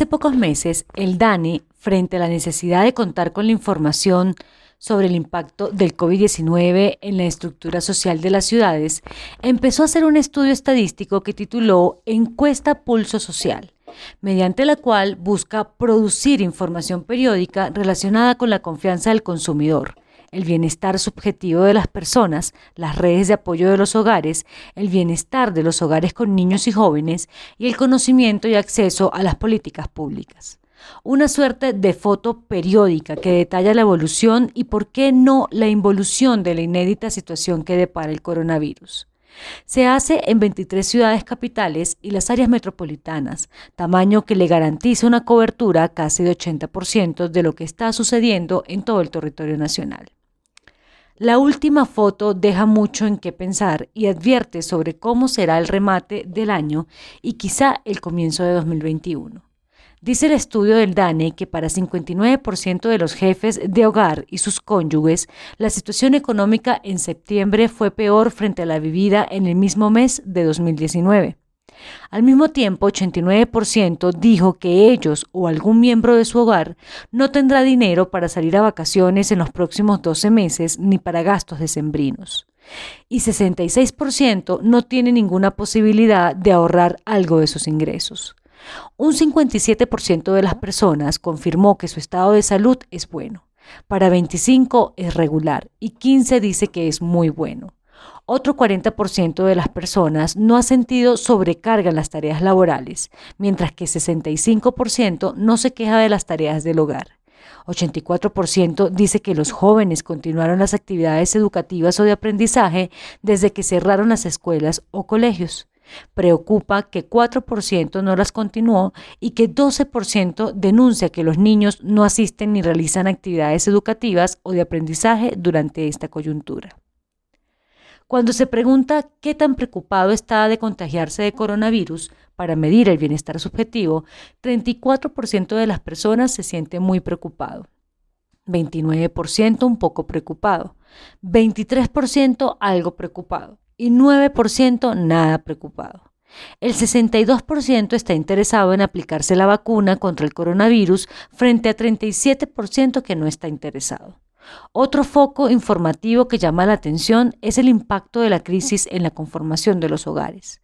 Hace pocos meses, el DANE, frente a la necesidad de contar con la información sobre el impacto del COVID-19 en la estructura social de las ciudades, empezó a hacer un estudio estadístico que tituló Encuesta Pulso Social, mediante la cual busca producir información periódica relacionada con la confianza del consumidor, el bienestar subjetivo de las personas, las redes de apoyo de los hogares, el bienestar de los hogares con niños y jóvenes y el conocimiento y acceso a las políticas públicas. Una suerte de foto periódica que detalla la evolución y, por qué no, la involución de la inédita situación que depara el coronavirus. Se hace en 23 ciudades capitales y las áreas metropolitanas, tamaño que le garantiza una cobertura casi de 80% de lo que está sucediendo en todo el territorio nacional. La última foto deja mucho en qué pensar y advierte sobre cómo será el remate del año y quizá el comienzo de 2021. Dice el estudio del DANE que para 59% de los jefes de hogar y sus cónyuges, la situación económica en septiembre fue peor frente a la vivida en el mismo mes de 2019. Al mismo tiempo, 89% dijo que ellos o algún miembro de su hogar no tendrá dinero para salir a vacaciones en los próximos 12 meses ni para gastos decembrinos. Y 66% no tiene ninguna posibilidad de ahorrar algo de sus ingresos. Un 57% de las personas confirmó que su estado de salud es bueno. Para 25 es regular y 15 dice que es muy bueno. Otro 40% de las personas no ha sentido sobrecarga en las tareas laborales, mientras que 65% no se queja de las tareas del hogar. 84% dice que los jóvenes continuaron las actividades educativas o de aprendizaje desde que cerraron las escuelas o colegios. Preocupa que 4% no las continuó y que 12% denuncia que los niños no asisten ni realizan actividades educativas o de aprendizaje durante esta coyuntura. Cuando se pregunta qué tan preocupado está de contagiarse de coronavirus para medir el bienestar subjetivo, 34% de las personas se siente muy preocupado, 29% un poco preocupado, 23% algo preocupado y 9% nada preocupado. El 62% está interesado en aplicarse la vacuna contra el coronavirus frente a 37% que no está interesado. Otro foco informativo que llama la atención es el impacto de la crisis en la conformación de los hogares.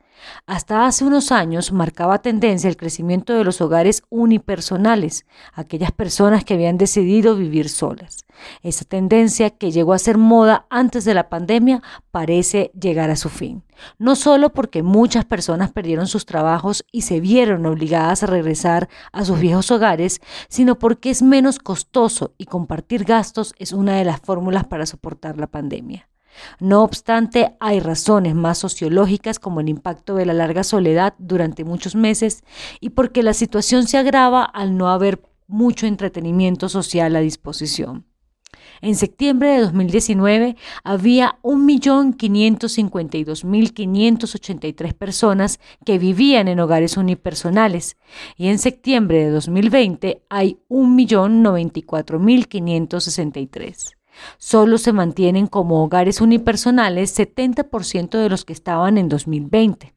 Hasta hace unos años marcaba tendencia el crecimiento de los hogares unipersonales, aquellas personas que habían decidido vivir solas. Esa tendencia que llegó a ser moda antes de la pandemia parece llegar a su fin. No solo porque muchas personas perdieron sus trabajos y se vieron obligadas a regresar a sus viejos hogares, sino porque es menos costoso y compartir gastos es una de las fórmulas para soportar la pandemia. No obstante, hay razones más sociológicas como el impacto de la larga soledad durante muchos meses y porque la situación se agrava al no haber mucho entretenimiento social a disposición. En septiembre de 2019 había 1.552.583 personas que vivían en hogares unipersonales y en septiembre de 2020 hay 1.094.563. Solo se mantienen como hogares unipersonales 70% de los que estaban en 2020.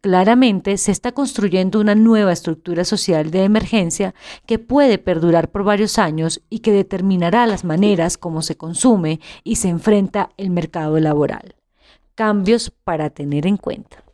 Claramente se está construyendo una nueva estructura social de emergencia que puede perdurar por varios años y que determinará las maneras como se consume y se enfrenta el mercado laboral. Cambios para tener en cuenta.